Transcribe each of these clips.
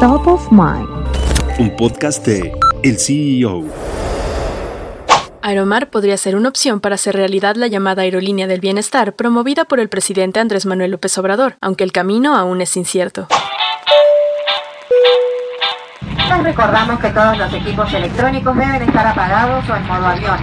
Top of Mind. Un podcast de El CEO. Aeromar podría ser una opción para hacer realidad la llamada aerolínea del bienestar promovida por el presidente Andrés Manuel López Obrador, aunque el camino aún es incierto. Les recordamos que todos los equipos electrónicos deben estar apagados o en modo avión.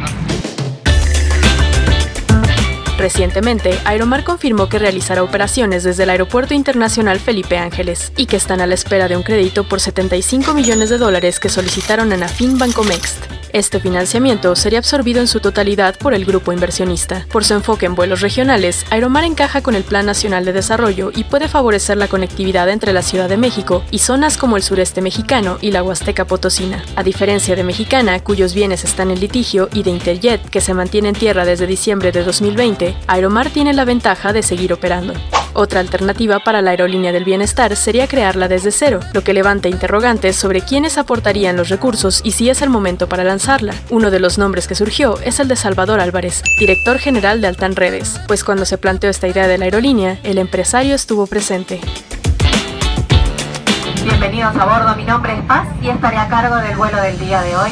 Recientemente, Aeromar confirmó que realizará operaciones desde el Aeropuerto Internacional Felipe Ángeles y que están a la espera de un crédito por 75 millones de dólares que solicitaron en Afin Bancomext. Este financiamiento sería absorbido en su totalidad por el grupo inversionista. Por su enfoque en vuelos regionales, Aeromar encaja con el Plan Nacional de Desarrollo y puede favorecer la conectividad entre la Ciudad de México y zonas como el sureste mexicano y la Huasteca Potosina. A diferencia de Mexicana, cuyos bienes están en litigio, y de Interjet, que se mantiene en tierra desde diciembre de 2020, Aeromar tiene la ventaja de seguir operando. Otra alternativa para la aerolínea del bienestar sería crearla desde cero, lo que levanta interrogantes sobre quiénes aportarían los recursos y si es el momento para lanzarla. Uno de los nombres que surgió es el de Salvador Álvarez, director general de Altan Redes, pues cuando se planteó esta idea de la aerolínea, el empresario estuvo presente. Bienvenidos a bordo, mi nombre es Paz y estaré a cargo del vuelo del día de hoy.